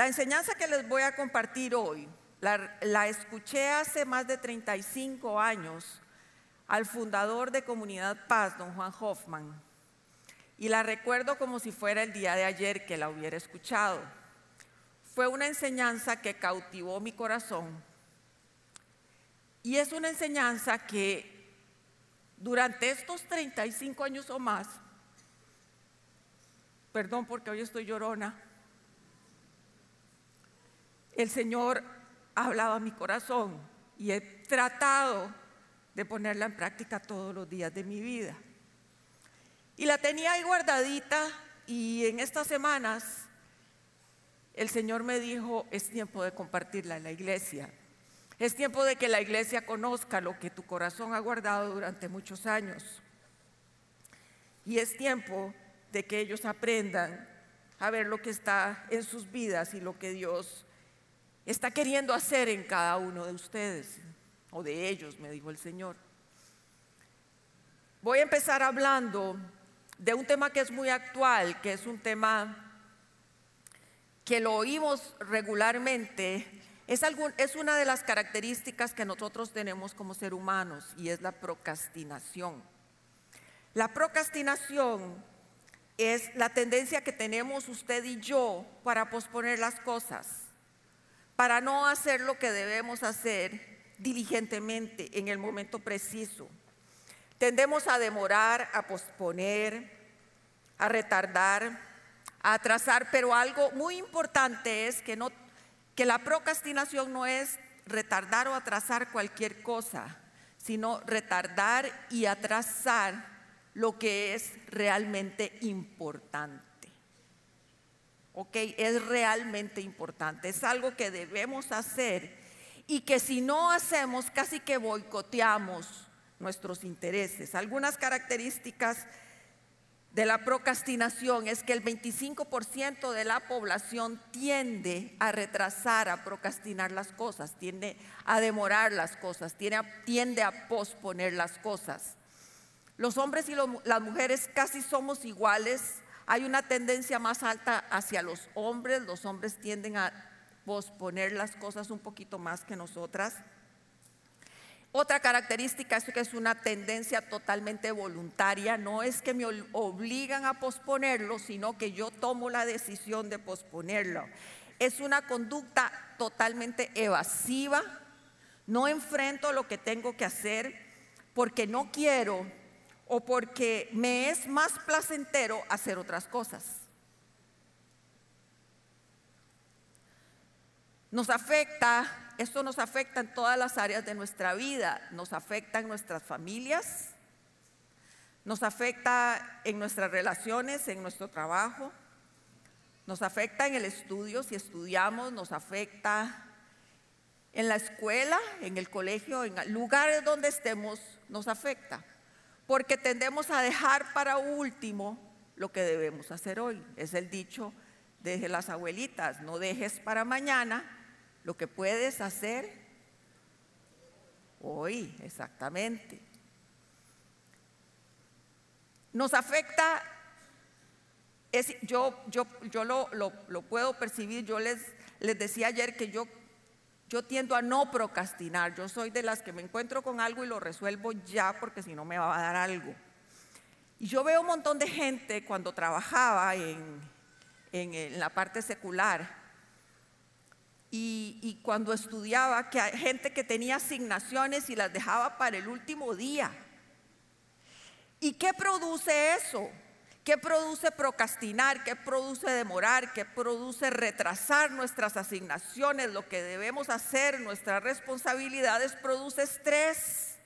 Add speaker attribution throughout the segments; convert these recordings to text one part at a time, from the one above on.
Speaker 1: La enseñanza que les voy a compartir hoy la, escuché hace más de 35 años al fundador de Comunidad Paz, don Juan Hoffman, y la recuerdo como si fuera el día de ayer que la hubiera escuchado. Fue una enseñanza que cautivó mi corazón y es una enseñanza que durante estos 35 años o más, perdón porque hoy estoy llorona, el Señor ha hablado a mi corazón y he tratado de ponerla en práctica todos los días de mi vida. Y la tenía ahí guardadita y en estas semanas el Señor me dijo, es tiempo de compartirla en la iglesia. Es tiempo de que la iglesia conozca lo que tu corazón ha guardado durante muchos años. Y es tiempo de que ellos aprendan a ver lo que está en sus vidas y lo que Dios está queriendo hacer en cada uno de ustedes o de ellos, me dijo el Señor. Voy a empezar hablando de un tema que es muy actual, que es un tema que lo oímos regularmente, es, una de las características que nosotros tenemos como ser humanos y es la procrastinación. La procrastinación es la tendencia que tenemos usted y yo para posponer las cosas, para no hacer lo que debemos hacer diligentemente en el momento preciso. Tendemos a demorar, a posponer, a retardar, a atrasar, pero algo muy importante es que, no, que la procrastinación no es retardar o atrasar cualquier cosa, sino retardar y atrasar lo que es realmente importante. ¿Ok? Es realmente importante, es algo que debemos hacer y que si no hacemos casi que boicoteamos nuestros intereses. Algunas características de la procrastinación es que el 25% de la población tiende a retrasar, a procrastinar las cosas, tiende a demorar las cosas, tiende a, tiende a posponer las cosas. Los hombres y las mujeres casi somos iguales. Hay una tendencia más alta hacia los hombres. Los hombres tienden a posponer las cosas un poquito más que nosotras. Otra característica es que es una tendencia totalmente voluntaria, no es que me obligan a posponerlo, sino que yo tomo la decisión de posponerlo. Es una conducta totalmente evasiva, no enfrento lo que tengo que hacer porque no quiero o porque me es más placentero hacer otras cosas. Nos afecta, esto nos afecta en todas las áreas de nuestra vida, nos afecta en nuestras familias, nos afecta en nuestras relaciones, en nuestro trabajo, nos afecta en el estudio, si estudiamos, nos afecta en la escuela, en el colegio, en lugares donde estemos, nos afecta, porque tendemos a dejar para último lo que debemos hacer hoy. Es el dicho de las abuelitas, no dejes para mañana lo que puedes hacer hoy, exactamente. Nos afecta, yo, yo, yo lo, lo, puedo percibir, yo les, les decía ayer que yo, yo tiendo a no procrastinar, yo soy de las que me encuentro con algo y lo resuelvo ya porque si no me va a dar algo. Y yo veo un montón de gente cuando trabajaba en, en la parte secular, y, cuando estudiaba, que hay gente que tenía asignaciones y las dejaba para el último día. ¿Y qué produce eso? ¿Qué produce procrastinar? ¿Qué produce demorar? ¿Qué produce retrasar nuestras asignaciones? Lo que debemos hacer, nuestras responsabilidades, produce estrés.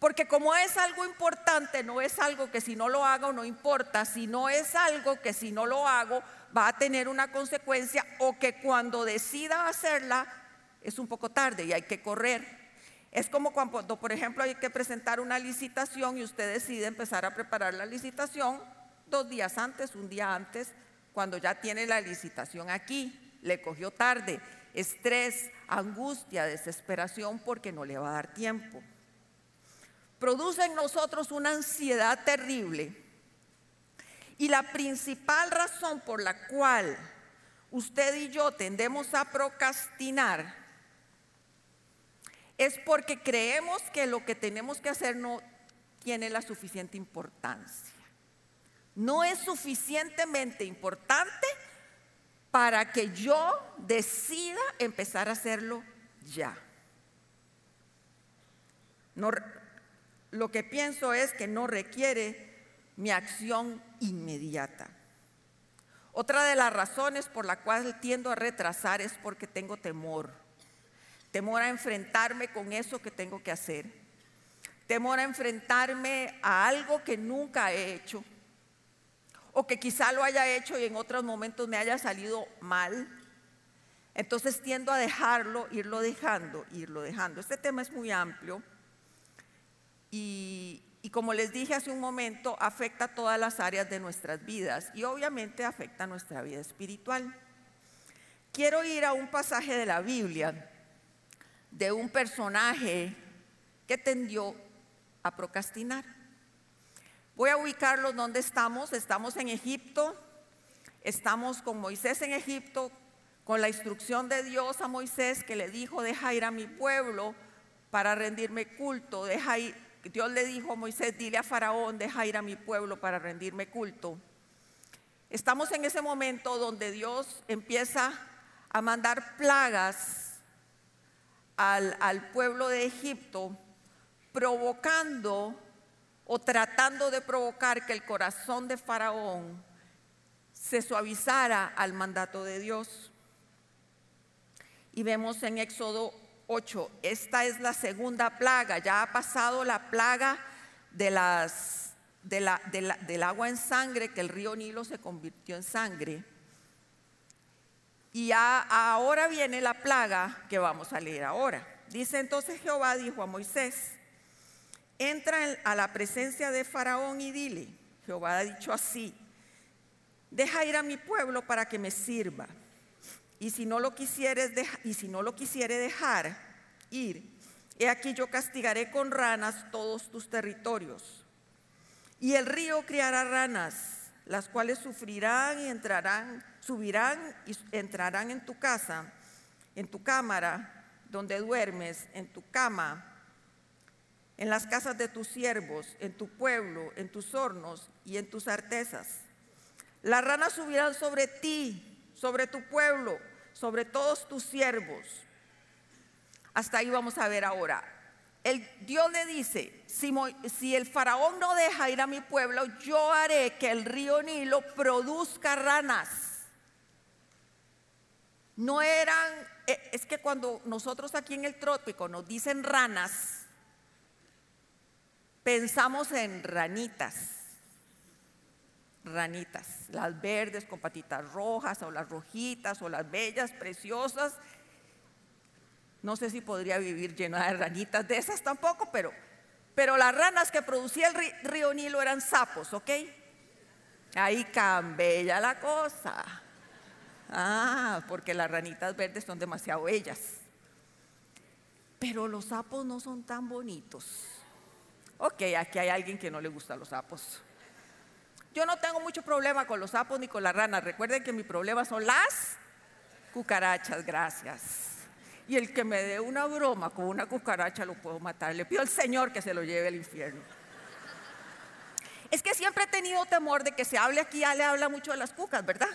Speaker 1: Porque como es algo importante, no es algo que si no lo hago no importa, sino es algo que si no lo hago va a tener una consecuencia o que cuando decida hacerla es un poco tarde y hay que correr. Es como cuando, por ejemplo, hay que presentar una licitación y usted decide empezar a preparar la licitación dos días antes, un día antes, cuando ya tiene la licitación aquí. Le cogió tarde, estrés, angustia, desesperación porque no le va a dar tiempo. Produce en nosotros una ansiedad terrible y la principal razón por la cual usted y yo tendemos a procrastinar, es porque creemos que lo que tenemos que hacer no tiene la suficiente importancia. No es suficientemente importante para que yo decida empezar a hacerlo ya. Lo que pienso es que no requiere mi acción inmediata. Otra de las razones por la cual tiendo a retrasar es porque tengo temor. Temor a enfrentarme con eso que tengo que hacer. Temor a enfrentarme a algo que nunca he hecho. O que quizá lo haya hecho y en otros momentos me haya salido mal. Entonces tiendo a dejarlo, irlo dejando, irlo dejando. Este tema es muy amplio y, y como les dije hace un momento, afecta todas las áreas de nuestras vidas y obviamente afecta nuestra vida espiritual. Quiero ir a un pasaje de la Biblia de un personaje que tendió a procrastinar. Voy a ubicarlos donde estamos. Estamos en Egipto. Estamos con Moisés en Egipto, con la instrucción de Dios a Moisés que le dijo, deja ir a mi pueblo para rendirme culto, deja ir, Dios le dijo a Moisés, dile a Faraón, deja ir a mi pueblo para rendirme culto. Estamos en ese momento donde Dios empieza a mandar plagas al, al pueblo de Egipto, provocando o tratando de provocar que el corazón de Faraón se suavizara al mandato de Dios. Y vemos en Éxodo 8. Esta es la segunda plaga. Ya ha pasado la plaga de las, de la, del agua en sangre, que el río Nilo se convirtió en sangre. Y ahora viene la plaga que vamos a leer ahora. Dice entonces Jehová dijo a Moisés, entra a la presencia de Faraón y dile, Jehová ha dicho así, deja ir a mi pueblo para que me sirva. Y si no lo quisieres y si no lo quisiere dejar ir, he aquí yo castigaré con ranas todos tus territorios. Y el río criará ranas, las cuales sufrirán y entrarán, subirán y entrarán en tu casa, en tu cámara, donde duermes, en tu cama, en las casas de tus siervos, en tu pueblo, en tus hornos y en tus artesas. Las ranas subirán sobre ti sobre tu pueblo, sobre todos tus siervos. Hasta ahí vamos a ver ahora. El Dios le dice, si, si, el faraón no deja ir a mi pueblo, yo haré que el río Nilo produzca ranas. No eran, e, es que cuando nosotros aquí en el trópico nos dicen ranas, pensamos en ranitas ranitas, las verdes con patitas rojas o las rojitas o las bellas, preciosas. No sé si podría vivir llena de ranitas de esas tampoco, pero, pero las ranas que producía el río Nilo eran sapos, ¿ok? Ahí cambia la cosa. Ah, porque las ranitas verdes son demasiado bellas. Pero los sapos no son tan bonitos. Ok, aquí hay alguien que no le gusta los sapos. Yo no tengo mucho problema con los sapos ni con las ranas. Recuerden que mi problema son las cucarachas, gracias. Y el que me dé una broma con una cucaracha lo puedo matar. Le pido al Señor que se lo lleve al infierno. Es que siempre he tenido temor de que se hable aquí, ya le habla mucho de las cucas, ¿verdad?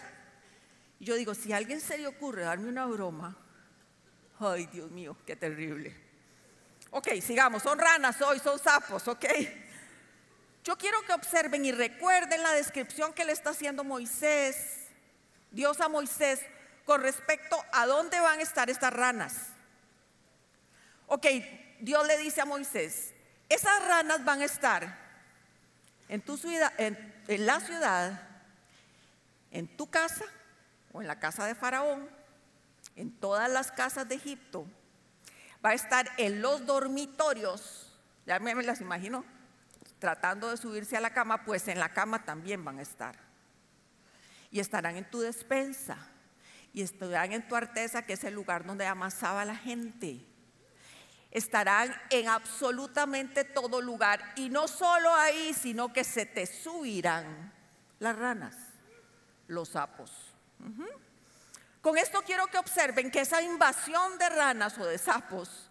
Speaker 1: Y yo digo, si alguien se le ocurre darme una broma, ay Dios mío, qué terrible. Ok, sigamos, son ranas hoy, son sapos, ok. Yo quiero que observen y recuerden la descripción que le está haciendo Moisés, Dios a Moisés, con respecto a dónde van a estar estas ranas. Ok, Dios le dice a Moisés, esas ranas van a estar en tu ciudad, en, en la ciudad, en tu casa o en la casa de Faraón, en todas las casas de Egipto. Va a estar en los dormitorios, ya me las imagino, tratando de subirse a la cama, pues en la cama también van a estar. Y estarán en tu despensa. Y estarán en tu artesa, que es el lugar donde amasaba la gente. Estarán en absolutamente todo lugar. Y no solo ahí, sino que se te subirán las ranas, los sapos. Con esto quiero que observen que esa invasión de ranas o de sapos,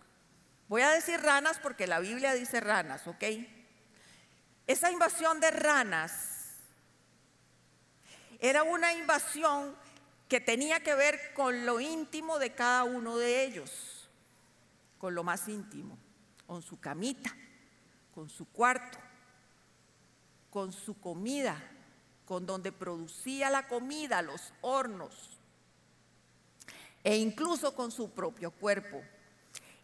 Speaker 1: voy a decir ranas porque la Biblia dice ranas, ¿ok? Esa invasión de ranas era una invasión que tenía que ver con lo íntimo de cada uno de ellos, con lo más íntimo, con su camita, con su cuarto, con su comida, con donde producía la comida, los hornos, e incluso con su propio cuerpo.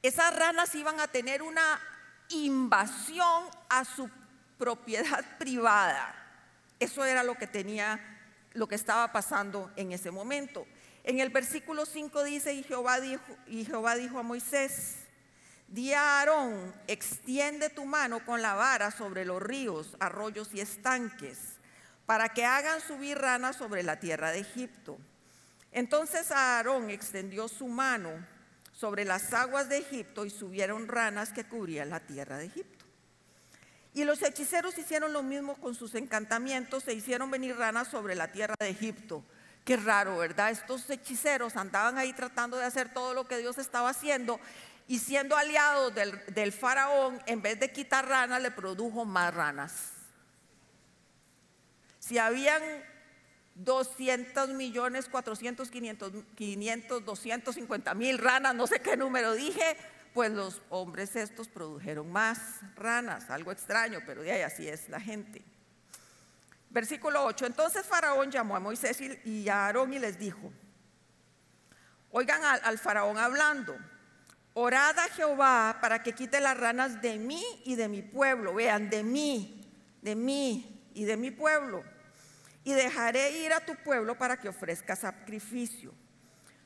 Speaker 1: Esas ranas iban a tener una invasión a su propiedad privada. Eso era lo que tenía, lo que estaba pasando en ese momento. En el versículo 5 dice, y Jehová dijo, y Jehová dijo a Moisés, Di a Aarón, extiende tu mano con la vara sobre los ríos, arroyos y estanques, para que hagan subir ranas sobre la tierra de Egipto. Entonces Aarón extendió su mano sobre las aguas de Egipto y subieron ranas que cubrían la tierra de Egipto. Y los hechiceros hicieron lo mismo con sus encantamientos, se hicieron venir ranas sobre la tierra de Egipto. Qué raro, ¿verdad? Estos hechiceros andaban ahí tratando de hacer todo lo que Dios estaba haciendo y siendo aliado del, faraón, en vez de quitar ranas, le produjo más ranas. Si habían 200 millones, 400, 500, 500, 250 mil ranas, no sé qué número dije, pues los hombres estos produjeron más ranas, algo extraño, pero de ahí así es la gente. Versículo 8, entonces Faraón llamó a Moisés y a Aarón y les dijo, oigan al faraón hablando, Orad a Jehová para que quite las ranas de mí y de mi pueblo. Vean, de mí, de mí y de mi pueblo. Y dejaré ir a tu pueblo para que ofrezca sacrificio.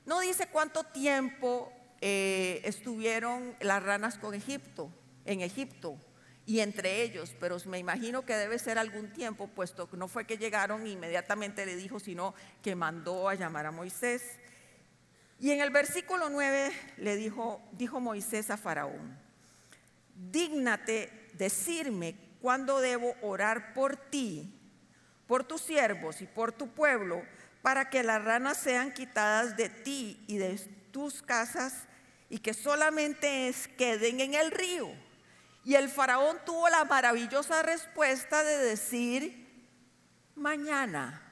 Speaker 1: No dice cuánto tiempo eh, estuvieron las ranas con Egipto, en Egipto y entre ellos, pero me imagino que debe ser algún tiempo, puesto que no fue que llegaron e inmediatamente le dijo, sino que mandó a llamar a Moisés. Y en el versículo 9 le dijo, dijo Moisés a Faraón, dígnate decirme cuándo debo orar por ti, por tus siervos y por tu pueblo, para que las ranas sean quitadas de ti y de tus casas y que solamente queden en el río. Y el faraón tuvo la maravillosa respuesta de decir, mañana.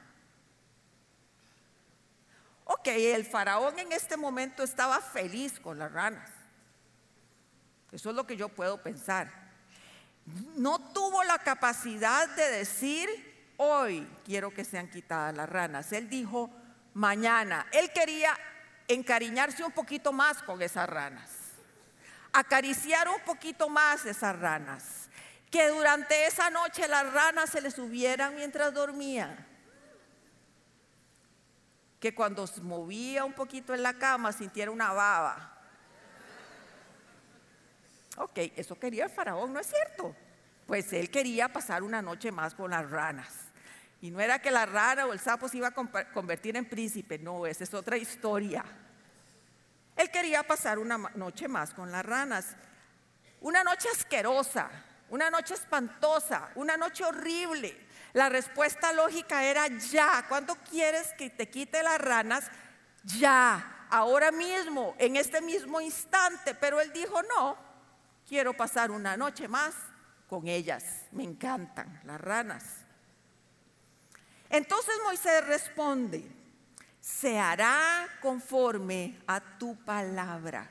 Speaker 1: Ok, el faraón en este momento estaba feliz con las ranas. Eso es lo que yo puedo pensar. No tuvo la capacidad de decir, hoy quiero que sean quitadas las ranas. Él dijo, mañana. Él quería encariñarse un poquito más con esas ranas. Acariciar un poquito más esas ranas. Que durante esa noche las ranas se le subieran mientras dormía que cuando se movía un poquito en la cama sintiera una baba. Ok, eso quería el faraón, ¿no es cierto? Pues él quería pasar una noche más con las ranas. Y no era que la rana o el sapo se iba a convertir en príncipe, no, esa es otra historia. Él quería pasar una noche más con las ranas. Una noche asquerosa, una noche espantosa, una noche horrible. La respuesta lógica era ya. ¿Cuándo quieres que te quite las ranas? Ya, ahora mismo, en este mismo instante. Pero él dijo, no, quiero pasar una noche más con ellas. Me encantan las ranas. Entonces Moisés responde, se hará conforme a tu palabra,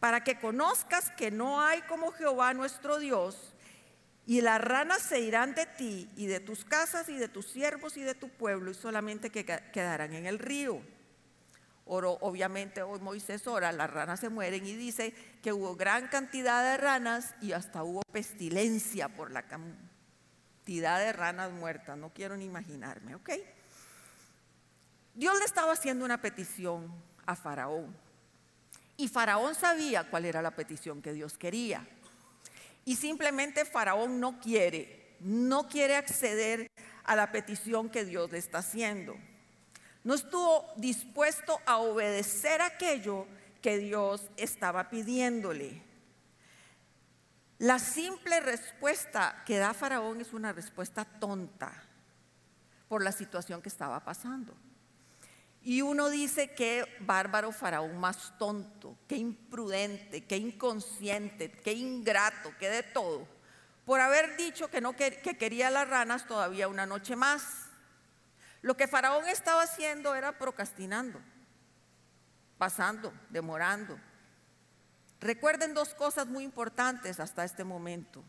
Speaker 1: para que conozcas que no hay como Jehová nuestro Dios, y las ranas se irán de ti y de tus casas y de tus siervos y de tu pueblo y solamente que quedarán en el río. Oro, obviamente hoy Moisés ora, las ranas se mueren y dice que hubo gran cantidad de ranas y hasta hubo pestilencia por la de ranas muertas. No quiero ni imaginarme, ¿ok? Dios le estaba haciendo una petición a Faraón y Faraón sabía cuál era la petición que Dios quería. Y simplemente Faraón no quiere, no quiere acceder a la petición que Dios le está haciendo. No estuvo dispuesto a obedecer aquello que Dios estaba pidiéndole. La simple respuesta que da Faraón es una respuesta tonta por la situación que estaba pasando. Y uno dice que bárbaro faraón más tonto, qué imprudente, qué inconsciente, qué ingrato, qué de todo, por haber dicho que no que quería las ranas todavía una noche más. Lo que faraón estaba haciendo era procrastinando, pasando, demorando. Recuerden dos cosas muy importantes hasta este momento.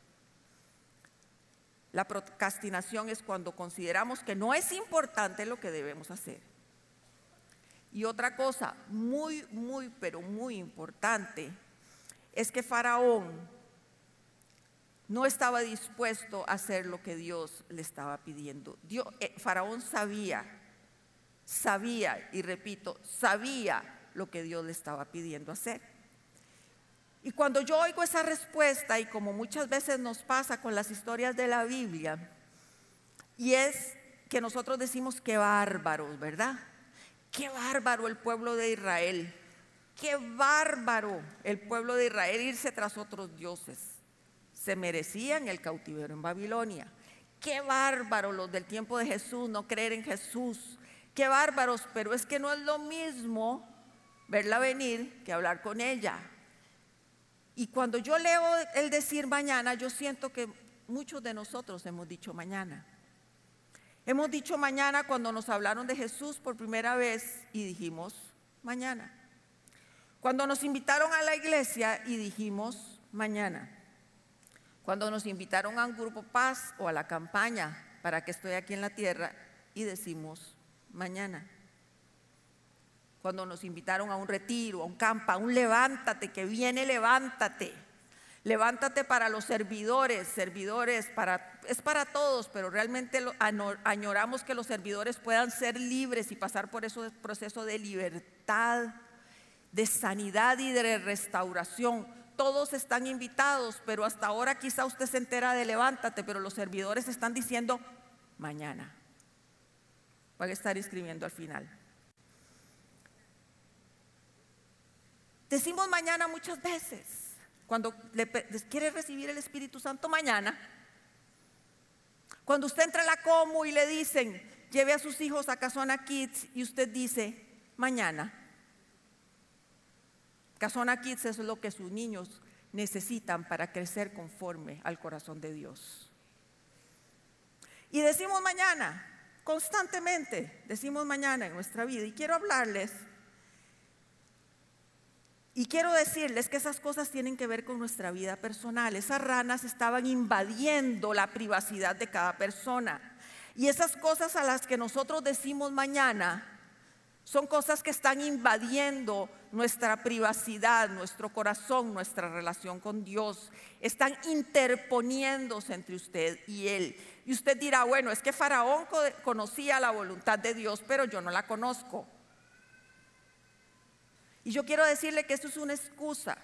Speaker 1: La procrastinación es cuando consideramos que no es importante lo que debemos hacer. Y otra cosa muy, muy, pero muy importante es que Faraón no estaba dispuesto a hacer lo que Dios le estaba pidiendo. Eh, Faraón sabía, sabía, y repito, sabía lo que Dios le estaba pidiendo hacer. Y cuando yo oigo esa respuesta, y como muchas veces nos pasa con las historias de la Biblia, y es que nosotros decimos que bárbaros, ¿verdad? Qué bárbaro el pueblo de Israel. Qué bárbaro el pueblo de Israel irse tras otros dioses. Se merecían el cautiverio en Babilonia. Qué bárbaro los del tiempo de Jesús no creer en Jesús. Qué bárbaros, pero es que no es lo mismo verla venir que hablar con ella. Y cuando yo leo el decir mañana, yo siento que muchos de nosotros hemos dicho mañana. Hemos dicho mañana cuando nos hablaron de Jesús por primera vez y dijimos mañana. Cuando nos invitaron a la iglesia y dijimos mañana. Cuando nos invitaron a un grupo paz o a la campaña para que estoy aquí en la tierra y decimos mañana. Cuando nos invitaron a un retiro, a un campa, a un levántate, que viene, levántate Levántate para los servidores, servidores, para, es para todos, pero realmente añoramos que los servidores puedan ser libres y pasar por ese proceso de libertad, de sanidad y de restauración. Todos están invitados, pero hasta ahora quizá usted se entera de levántate, pero los servidores están diciendo mañana. Voy a estar escribiendo al final. Decimos mañana muchas veces cuando le, quiere recibir el Espíritu Santo mañana, cuando usted entra a la Como y le dicen, lleve a sus hijos a Casona Kids y usted dice, mañana. Casona Kids es lo que sus niños necesitan para crecer conforme al corazón de Dios. Y decimos mañana, constantemente decimos mañana en nuestra vida. Y quiero hablarles y quiero decirles que esas cosas tienen que ver con nuestra vida personal. Esas ranas estaban invadiendo la privacidad de cada persona. Y esas cosas a las que nosotros decimos mañana son cosas que están invadiendo nuestra privacidad, nuestro corazón, nuestra relación con Dios. Están interponiéndose entre usted y Él. Y usted dirá, bueno, es que Faraón conocía la voluntad de Dios, pero yo no la conozco. Y yo quiero decirle que esto es una excusa.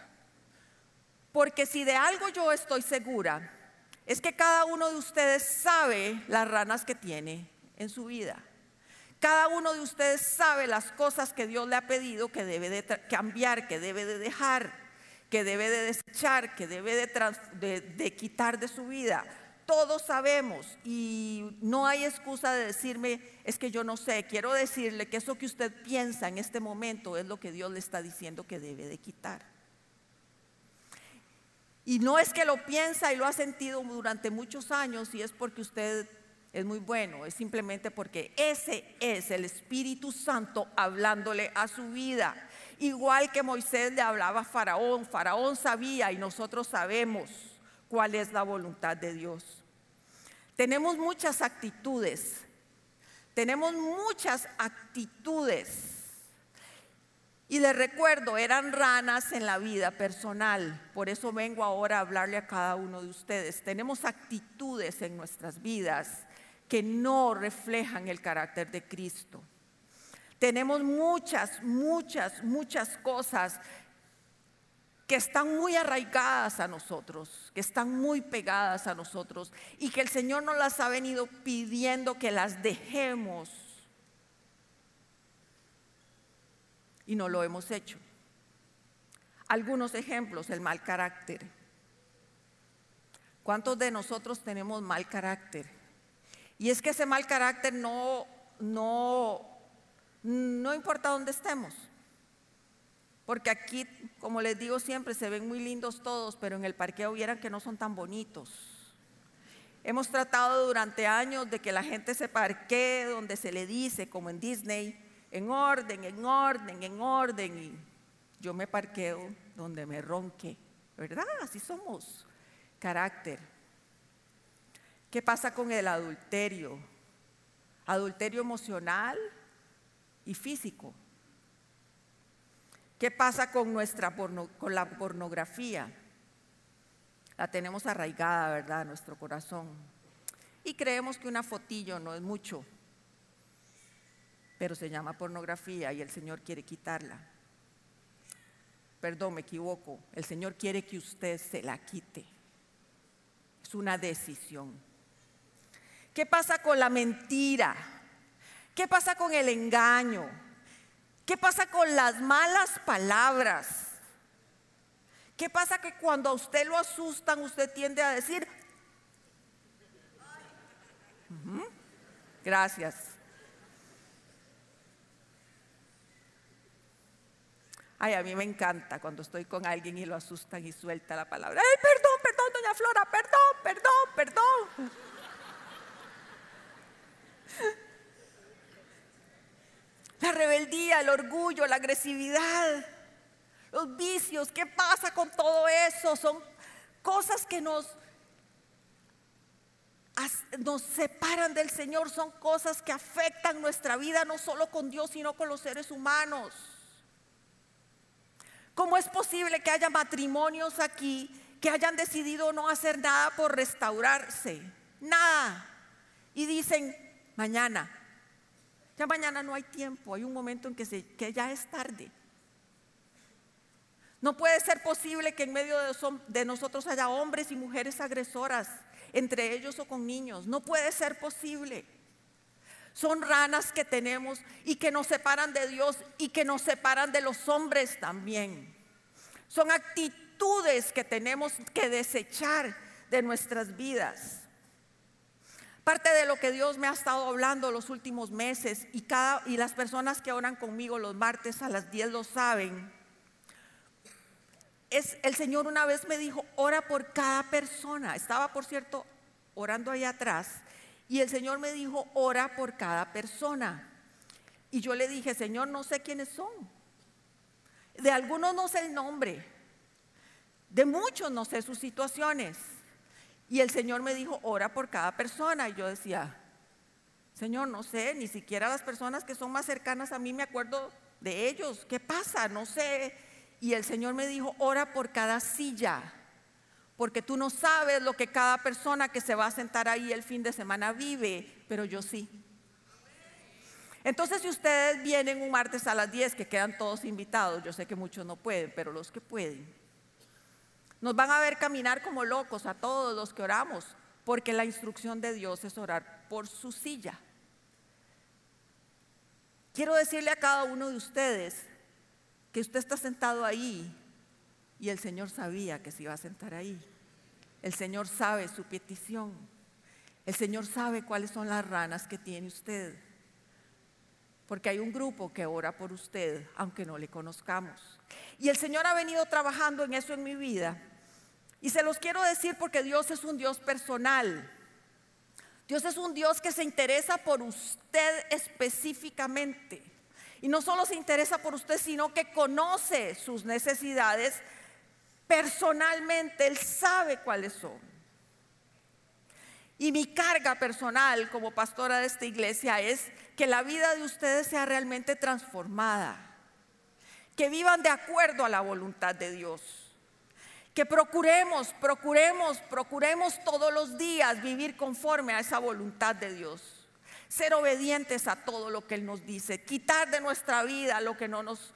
Speaker 1: Porque si de algo yo estoy segura, es que cada uno de ustedes sabe las ranas que tiene en su vida. Cada uno de ustedes sabe las cosas que Dios le ha pedido que debe de cambiar, que debe de dejar, que debe de desechar, que debe de, de quitar de su vida. Todos sabemos y no hay excusa de decirme, es que yo no sé. Quiero decirle que eso que usted piensa en este momento es lo que Dios le está diciendo que debe de quitar. Y no es que lo piensa y lo ha sentido durante muchos años y es porque usted es muy bueno, es simplemente porque ese es el Espíritu Santo hablándole a su vida. Igual que Moisés le hablaba a Faraón, Faraón sabía y nosotros sabemos cuál es la voluntad de Dios. Tenemos muchas actitudes, tenemos muchas actitudes. Y les recuerdo, eran ranas en la vida personal. Por eso vengo ahora a hablarle a cada uno de ustedes. Tenemos actitudes en nuestras vidas que no reflejan el carácter de Cristo. Tenemos muchas, muchas, muchas cosas que están muy arraigadas a nosotros, que están muy pegadas a nosotros y que el Señor nos las ha venido pidiendo que las dejemos y no lo hemos hecho. Algunos ejemplos, el mal carácter. ¿Cuántos de nosotros tenemos mal carácter? Y es que ese mal carácter no, no, no importa dónde estemos. Porque aquí, como les digo siempre, se ven muy lindos todos, pero en el parqueo vieran que no son tan bonitos. Hemos tratado durante años de que la gente se parquee donde se le dice, como en Disney, en orden, en orden, en orden. Y yo me parqueo donde me ronque, ¿verdad? Así somos. Carácter. ¿Qué pasa con el adulterio? Adulterio emocional y físico. ¿Qué pasa con nuestra con la pornografía? La tenemos arraigada, ¿verdad?, en nuestro corazón. Y creemos que una fotillo no es mucho, pero se llama pornografía y el Señor quiere quitarla. Perdón, me equivoco. El Señor quiere que usted se la quite. Es una decisión. ¿Qué pasa con la mentira? ¿Qué pasa con el engaño? ¿Qué pasa con las malas palabras? ¿Qué pasa que cuando a usted lo asustan, usted tiende a decir, gracias. Ay, a mí me encanta cuando estoy con alguien y lo asustan y suelta la palabra. Ay, perdón, perdón, doña Flora, perdón, perdón, perdón. La rebeldía, el orgullo, la agresividad los vicios, ¿qué pasa con todo eso? Son cosas que nos, nos separan del Señor, son cosas que afectan nuestra vida, no solo con Dios, sino con los seres humanos. ¿Cómo es posible que haya matrimonios aquí que hayan decidido no hacer nada por restaurarse? Nada. Y dicen, mañana, ya mañana no hay tiempo, hay un momento en que, que ya es tarde. No puede ser posible que en medio de, nosotros haya hombres y mujeres agresoras, entre ellos o con niños. No puede ser posible. Son ranas que tenemos y que nos separan de Dios y que nos separan de los hombres también. Son actitudes que tenemos que desechar de nuestras vidas. Parte de lo que Dios me ha estado hablando los últimos meses y, cada, y las personas que oran conmigo los martes a las 10 lo saben el Señor una vez me dijo, ora por cada persona. Estaba, por cierto, orando ahí atrás. Y el Señor me dijo, ora por cada persona. Y yo le dije, Señor, no sé quiénes son. De algunos no sé el nombre. De muchos no sé sus situaciones. Y el Señor me dijo, ora por cada persona. Y yo decía, Señor, no sé, ni siquiera las personas que son más cercanas a mí me acuerdo de ellos. ¿Qué pasa? No sé y el Señor me dijo, ora por cada silla, porque tú no sabes lo que cada persona que se va a sentar ahí el fin de semana vive, pero yo sí. Entonces, si ustedes vienen un martes a las 10, que quedan todos invitados, yo sé que muchos no pueden, pero los que pueden, nos van a ver caminar como locos a todos los que oramos, porque la instrucción de Dios es orar por su silla. Quiero decirle a cada uno de ustedes que usted está sentado ahí y el Señor sabía que se iba a sentar ahí. El Señor sabe su petición. El Señor sabe cuáles son las ranas que tiene usted. Porque hay un grupo que ora por usted, aunque no le conozcamos. Y el Señor ha venido trabajando en eso en mi vida. Y se los quiero decir porque Dios es un Dios personal. Dios es un Dios que se interesa por usted específicamente. Y no solo se interesa por usted, sino que conoce sus necesidades personalmente. Él sabe cuáles son. Y mi carga personal como pastora de esta iglesia es que la vida de ustedes sea realmente transformada. Que vivan de acuerdo a la voluntad de Dios. Que procuremos, procuremos, procuremos todos los días vivir conforme a esa voluntad de Dios ser obedientes a todo lo que Él nos dice, quitar de nuestra vida lo que no nos,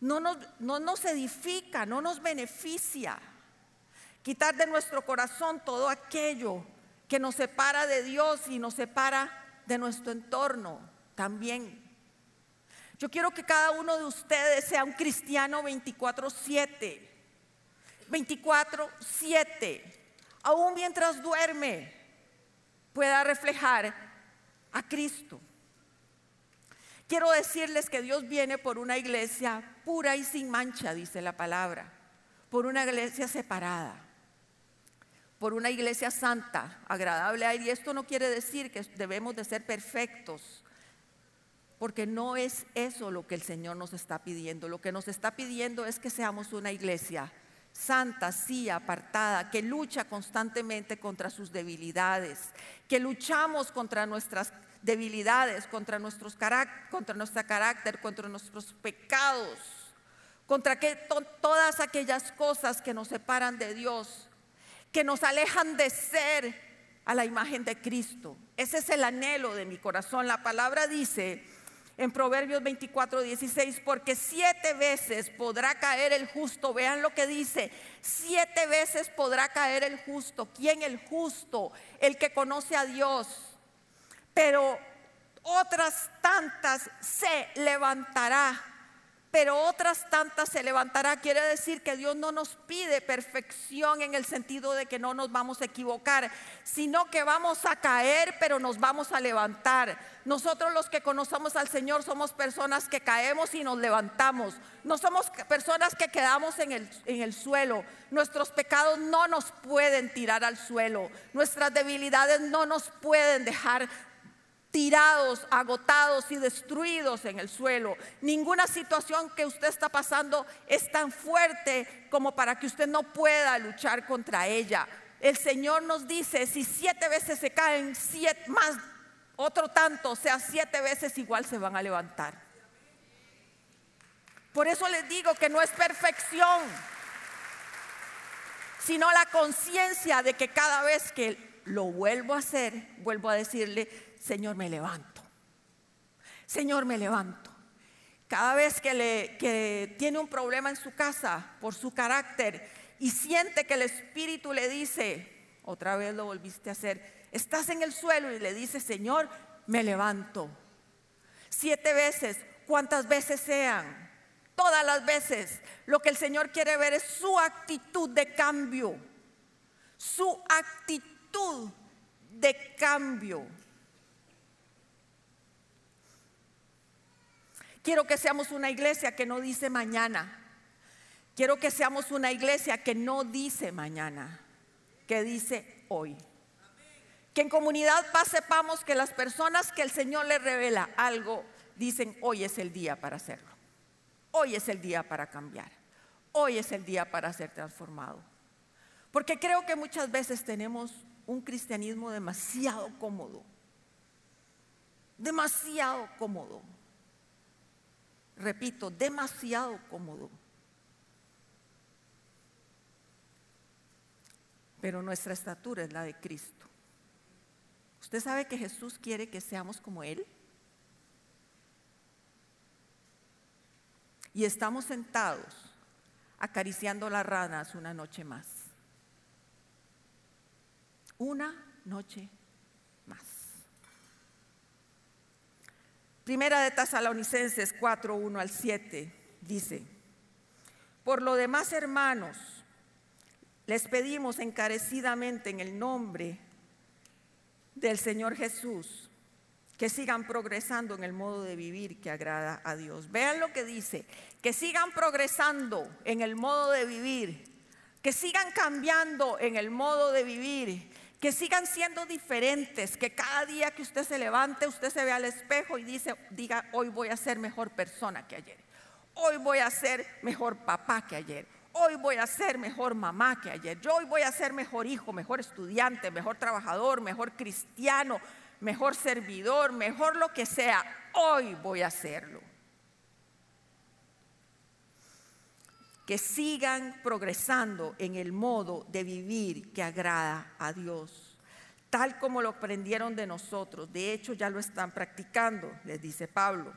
Speaker 1: no nos, no edifica, no nos beneficia, quitar de nuestro corazón todo aquello que nos separa de Dios y nos separa de nuestro entorno también. Yo quiero que cada uno de ustedes sea un cristiano 24/7. 24/7. Aún mientras duerme, pueda reflejar a Cristo. quiero decirles que Dios viene por una iglesia pura y sin mancha, dice la palabra, por una iglesia separada, por una iglesia santa, agradable a Él. Y esto no quiere decir que debemos de ser perfectos, porque no es eso lo que el Señor nos está pidiendo. Lo que nos está pidiendo es que seamos una iglesia santa, sí, apartada, que lucha constantemente contra sus debilidades, que luchamos contra nuestras debilidades, contra, nuestros contra nuestro carácter, contra nuestros pecados, contra todas aquellas cosas que nos separan de Dios, que nos alejan de ser a la imagen de Cristo. Ese es el anhelo de mi corazón. La palabra dice en Proverbios 24, 16, porque siete veces podrá caer el justo. Vean lo que dice, siete veces podrá caer el justo. ¿Quién el justo? El que conoce a Dios. Pero otras tantas se levantará pero otras tantas se levantará. Quiere decir que Dios no nos pide perfección en el sentido de que no nos vamos a equivocar, sino que vamos a caer, pero nos vamos a levantar. Nosotros los que conocemos al Señor somos personas que caemos y nos levantamos. No somos personas que quedamos en el, en el suelo. Nuestros pecados no nos pueden tirar al suelo. Nuestras debilidades no nos pueden dejar tirados, agotados y destruidos en el suelo. Ninguna situación que usted está pasando es tan fuerte como para que usted no pueda luchar contra ella. El Señor nos dice, si siete veces se caen, siete más, otro tanto, o sea, siete veces igual se van a levantar. Por eso les digo que no es perfección, sino la conciencia de que cada vez que lo vuelvo a hacer, vuelvo a decirle, Señor, me levanto. Señor, me levanto. Cada vez que, le, tiene un problema en su casa por su carácter y siente que el Espíritu le dice, otra vez lo volviste a hacer, estás en el suelo y le dice, Señor, me levanto. Siete veces, cuantas veces sean, todas las veces, lo que el Señor quiere ver es su actitud de cambio, su actitud de cambio. Quiero que seamos una iglesia que no dice mañana. Quiero que seamos una iglesia que no dice mañana, que dice hoy. Que en comunidad paz sepamos que las personas que el Señor le revela algo dicen hoy es el día para hacerlo. Hoy es el día para cambiar. Hoy es el día para ser transformado. Porque creo que muchas veces tenemos un cristianismo demasiado cómodo. Demasiado cómodo repito, demasiado cómodo. Pero nuestra estatura es la de Cristo. ¿Usted sabe que Jesús quiere que seamos como Él? Y estamos sentados acariciando las ranas una noche más. Una noche Primera de Tesalonicenses 4, 1 al 7 dice, por lo demás hermanos, les pedimos encarecidamente en el nombre del Señor Jesús que sigan progresando en el modo de vivir que agrada a Dios. Vean lo que dice, que sigan progresando en el modo de vivir, que sigan cambiando en el modo de vivir, que sigan siendo diferentes, que cada día que usted se levante, usted se vea al espejo y dice, diga, hoy voy a ser mejor persona que ayer. Hoy voy a ser mejor papá que ayer. Hoy voy a ser mejor mamá que ayer. Yo hoy voy a ser mejor hijo, mejor estudiante, mejor trabajador, mejor cristiano, mejor servidor, mejor lo que sea. Hoy voy a hacerlo. Que sigan progresando en el modo de vivir que agrada a Dios, tal como lo aprendieron de nosotros. De hecho, ya lo están practicando, les dice Pablo.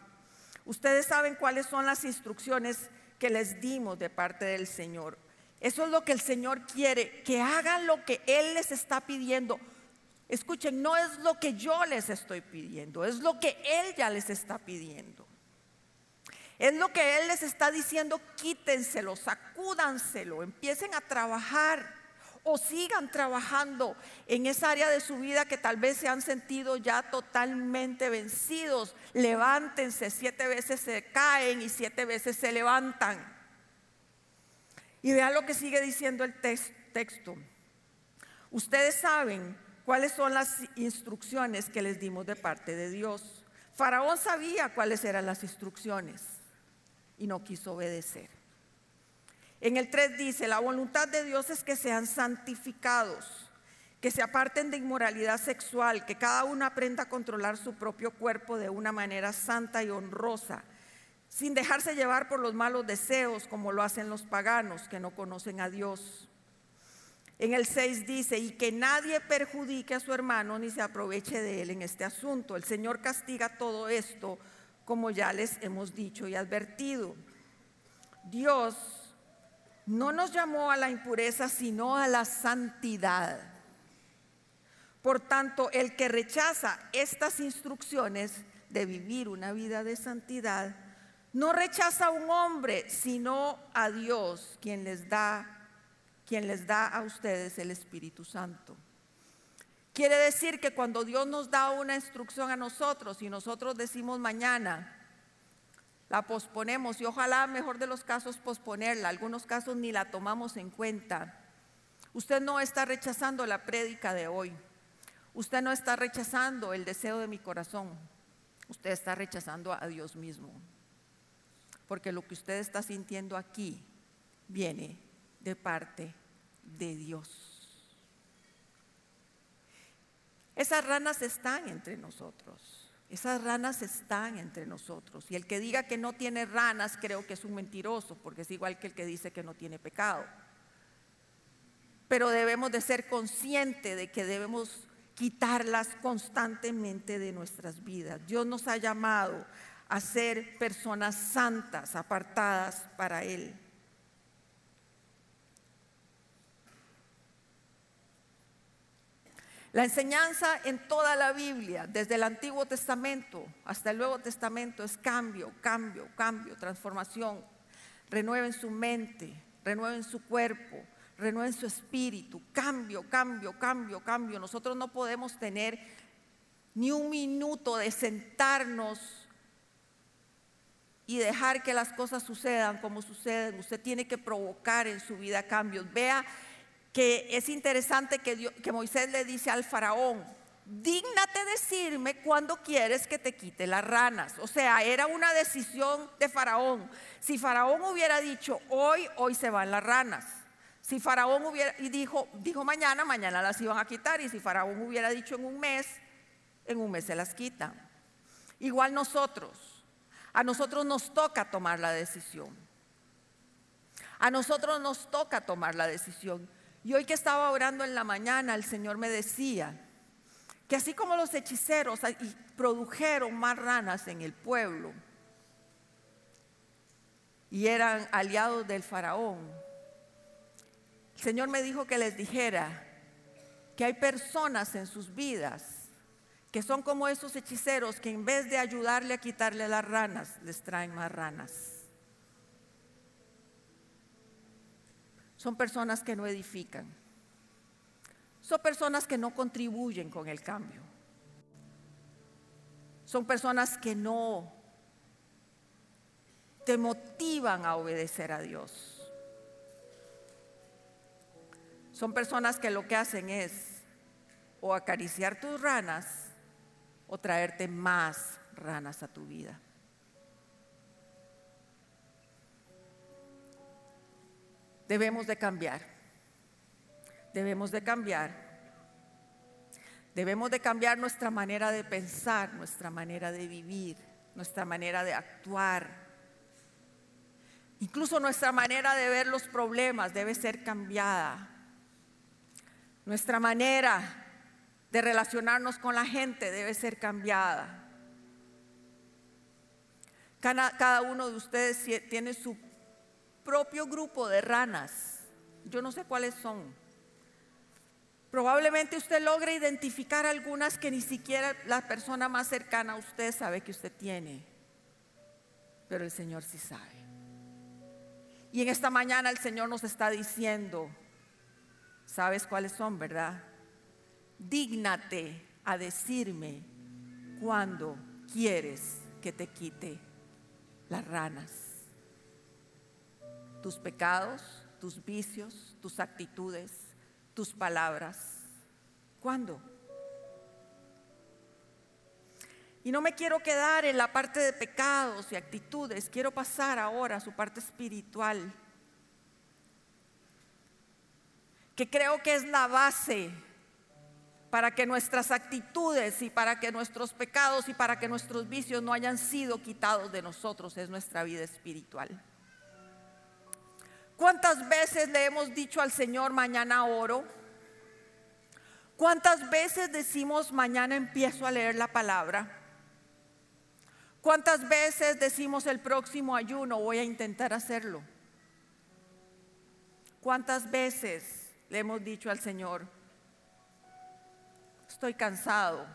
Speaker 1: Ustedes saben cuáles son las instrucciones que les dimos de parte del Señor. Eso es lo que el Señor quiere, que hagan lo que Él les está pidiendo. Escuchen, no es lo que yo les estoy pidiendo, es lo que Él ya les está pidiendo. Es lo que Él les está diciendo, quítenselo, sacúdanselo, empiecen a trabajar. o sigan trabajando en esa área de su vida que tal vez se han sentido ya totalmente vencidos. Levántense, siete veces se caen y siete veces se levantan. Y vean lo que sigue diciendo el texto. Ustedes saben cuáles son las instrucciones que les dimos de parte de Dios. Faraón sabía cuáles eran las instrucciones y no quiso obedecer. En el 3 dice, la voluntad de Dios es que sean santificados, que se aparten de inmoralidad sexual, que cada uno aprenda a controlar su propio cuerpo de una manera santa y honrosa, sin dejarse llevar por los malos deseos como lo hacen los paganos que no conocen a Dios. En el 6 dice, y que nadie perjudique a su hermano ni se aproveche de él en este asunto. El Señor castiga todo esto, como ya les hemos dicho y advertido. Dios no nos llamó a la impureza, sino a la santidad. Por tanto, el que rechaza estas instrucciones de vivir una vida de santidad, no rechaza a un hombre, sino a Dios, quien les da, quien les da a ustedes el Espíritu Santo. Quiere decir que cuando Dios nos da una instrucción a nosotros y nosotros decimos mañana, la posponemos y ojalá, mejor de los casos, posponerla. Algunos casos ni la tomamos en cuenta. Usted no está rechazando la prédica de hoy. Usted no está rechazando el deseo de mi corazón. Usted está rechazando a Dios mismo. Porque lo que usted está sintiendo aquí viene de parte de Dios. Esas ranas están entre nosotros. Esas ranas están entre nosotros. Y el que diga que no tiene ranas, creo que es un mentiroso, porque es igual que el que dice que no tiene pecado. Pero debemos de ser conscientes de que debemos quitarlas constantemente de nuestras vidas. Dios nos ha llamado a ser personas santas, apartadas para Él. La enseñanza en toda la Biblia, desde el Antiguo Testamento hasta el Nuevo Testamento, es cambio, cambio, cambio, transformación. Renueven su mente, renueven su cuerpo, renueven su espíritu. Cambio, cambio, cambio, cambio. Nosotros no podemos tener ni un minuto de sentarnos y dejar que las cosas sucedan como suceden. Usted tiene que provocar en su vida cambios. Vea que es interesante que, que Moisés le dice al faraón, dígnate decirme cuándo quieres que te quite las ranas. O sea, era una decisión de Faraón. Si Faraón hubiera dicho, hoy, hoy se van las ranas. Si Faraón hubiera, y dijo, dijo mañana, mañana las iban a quitar. Y si Faraón hubiera dicho en un mes, en un mes se las quitan. Igual nosotros, a nosotros nos toca tomar la decisión. A nosotros nos toca tomar la decisión. Y hoy que estaba orando en la mañana, el Señor me decía que así como los hechiceros produjeron más ranas en el pueblo y eran aliados del faraón, el Señor me dijo que les dijera que hay personas en sus vidas que son como esos hechiceros que en vez de ayudarle a quitarle las ranas, les traen más ranas. Son personas que no edifican. Son personas que no contribuyen con el cambio. Son personas que no te motivan a obedecer a Dios. Son personas que lo que hacen es o acariciar tus ranas o traerte más ranas a tu vida. Debemos de cambiar. Debemos de cambiar. Debemos de cambiar nuestra manera de pensar, nuestra manera de vivir, nuestra manera de actuar. Incluso nuestra manera de ver los problemas debe ser cambiada. Nuestra manera de relacionarnos con la gente debe ser cambiada. Cada, uno de ustedes tiene su propio grupo de ranas. Yo no sé cuáles son. Probablemente usted logre identificar algunas que ni siquiera la persona más cercana a usted sabe que usted tiene. Pero el Señor sí sabe. Y en esta mañana el Señor nos está diciendo, ¿Sabes cuáles son, verdad? Dígnate a decirme cuándo quieres que te quite las ranas. Tus pecados, tus vicios, tus actitudes, tus palabras. ¿Cuándo? Y no me quiero quedar en la parte de pecados y actitudes, quiero pasar ahora a su parte espiritual, que creo que es la base para que nuestras actitudes y para que nuestros pecados y para que nuestros vicios no hayan sido quitados de nosotros, es nuestra vida espiritual. ¿Cuántas veces le hemos dicho al Señor, mañana oro? ¿Cuántas veces decimos, mañana empiezo a leer la palabra? ¿Cuántas veces decimos el próximo ayuno voy a intentar hacerlo? ¿Cuántas veces le hemos dicho al Señor, estoy cansado,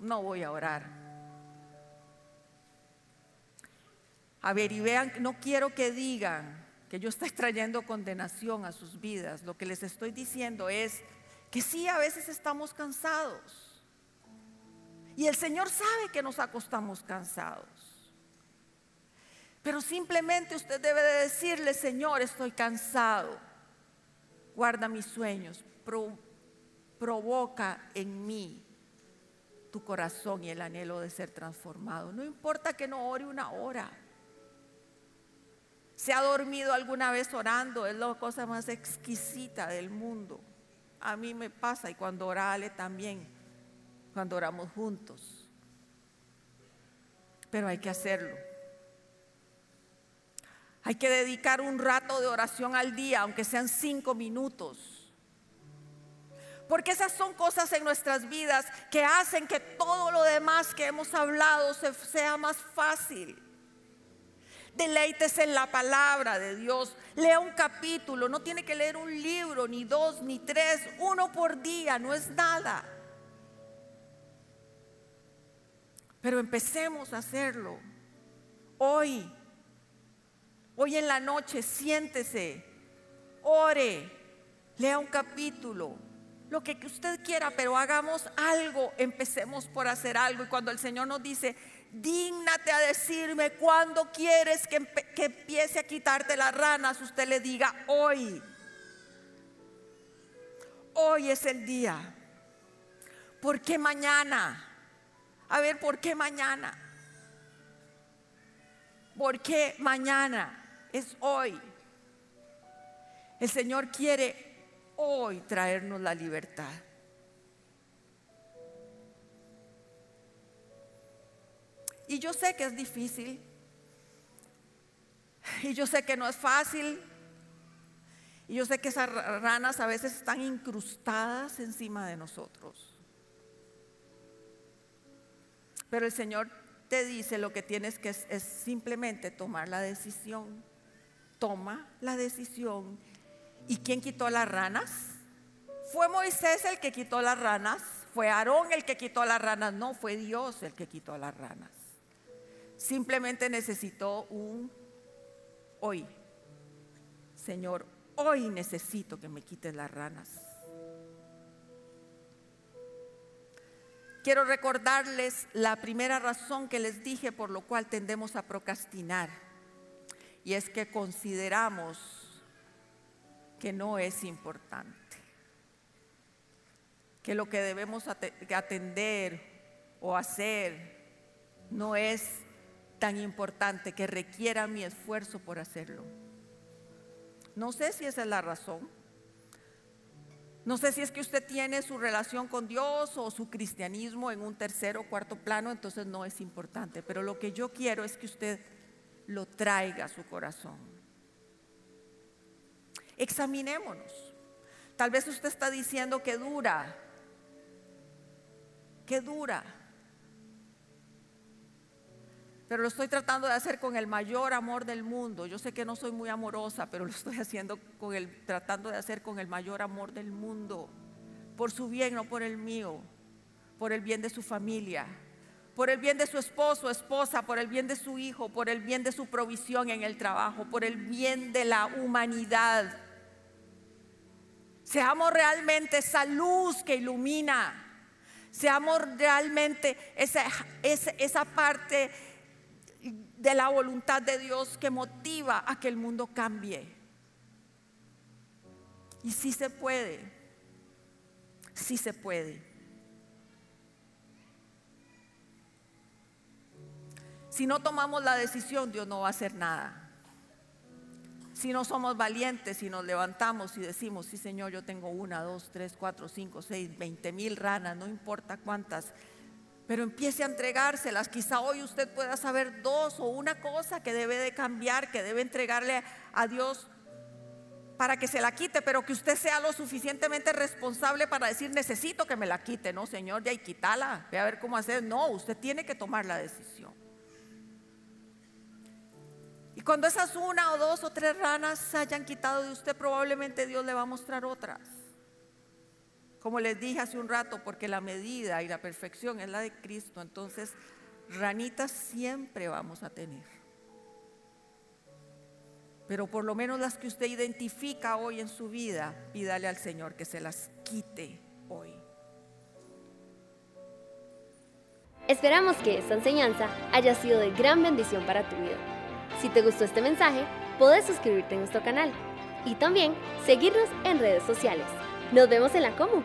Speaker 1: no voy a orar? A ver, y vean, no quiero que digan que yo estoy trayendo condenación a sus vidas. Lo que les estoy diciendo es que sí, a veces estamos cansados. Y el Señor sabe que nos acostamos cansados. Pero simplemente usted debe de decirle, Señor, estoy cansado. Guarda mis sueños. provoca en mí tu corazón y el anhelo de ser transformado. No importa que no ore una hora. ¿Se ha dormido alguna vez orando? Es la cosa más exquisita del mundo. A mí me pasa y cuando orale también cuando oramos juntos. Pero hay que hacerlo. Hay que dedicar un rato de oración al día, aunque sean cinco minutos. Porque esas son cosas en nuestras vidas que hacen que todo lo demás que hemos hablado sea más fácil. Deleites en la palabra de Dios. Lea un capítulo. No tiene que leer un libro, ni dos, ni tres. Uno por día. No es nada. Pero empecemos a hacerlo. Hoy, hoy en la noche, siéntese, ore, lea un capítulo, lo que usted quiera, pero hagamos algo, empecemos por hacer algo. Y cuando el Señor nos dice, dígnate a decirme cuándo quieres que, que empiece a quitarte las ranas, usted le diga hoy. Hoy es el día. Porque mañana a ver, ¿por qué mañana? ¿Por qué mañana? Es hoy. El Señor quiere hoy traernos la libertad. Y yo sé que es difícil. Y yo sé que no es fácil. Y yo sé que esas ranas a veces están incrustadas encima de nosotros. Pero el Señor te dice lo que tienes que es, es simplemente tomar la decisión. Toma la decisión. ¿Y quién quitó las ranas? ¿Fue Moisés el que quitó las ranas? ¿Fue Aarón el que quitó las ranas? No, fue Dios el que quitó las ranas. Simplemente necesitó un hoy. Señor, hoy necesito que me quites las ranas. Quiero recordarles la primera razón que les dije por lo cual tendemos a procrastinar. Y es que consideramos que no es importante. Que lo que debemos atender o hacer no es tan importante que requiera mi esfuerzo por hacerlo. No sé si esa es la razón. No sé si es que usted tiene su relación con Dios o su cristianismo en un tercer o cuarto plano, entonces no es importante. Pero lo que yo quiero es que usted lo traiga a su corazón. Examinémonos. Tal vez usted está diciendo que dura, que dura pero lo estoy tratando de hacer con el mayor amor del mundo. Yo sé que no soy muy amorosa, pero lo estoy haciendo con el, tratando de hacer con el mayor amor del mundo, por su bien, no por el mío, por el bien de su familia, por el bien de su esposo, esposa, por el bien de su hijo, por el bien de su provisión en el trabajo, por el bien de la humanidad. Seamos realmente esa luz que ilumina. Seamos realmente esa, esa, parte de la voluntad de Dios que motiva a que el mundo cambie. Y sí se puede, sí se puede. Si no tomamos la decisión, Dios no va a hacer nada. Si no somos valientes y nos levantamos y decimos, sí Señor, yo tengo una, dos, tres, cuatro, cinco, seis, veinte mil ranas, no importa cuántas, pero empiece a entregárselas. Quizá hoy usted pueda saber dos o una cosa que debe de cambiar, que debe entregarle a Dios para que se la quite, pero que usted sea lo suficientemente responsable para decir, necesito que me la quite, no Señor, ya y quítala, ve a ver cómo hacer. No, usted tiene que tomar la decisión. Y cuando esas una o dos o tres ranas se hayan quitado de usted, probablemente Dios le va a mostrar otras. Como les dije hace un rato, porque la medida y la perfección es la de Cristo, entonces ranitas siempre vamos a tener. Pero por lo menos las que usted identifica hoy en su vida, pídale al Señor que se las quite hoy.
Speaker 2: Esperamos que esta enseñanza haya sido de gran bendición para tu vida. Si te gustó este mensaje, puedes suscribirte a nuestro canal y también seguirnos en redes sociales. Nos vemos en la Comu.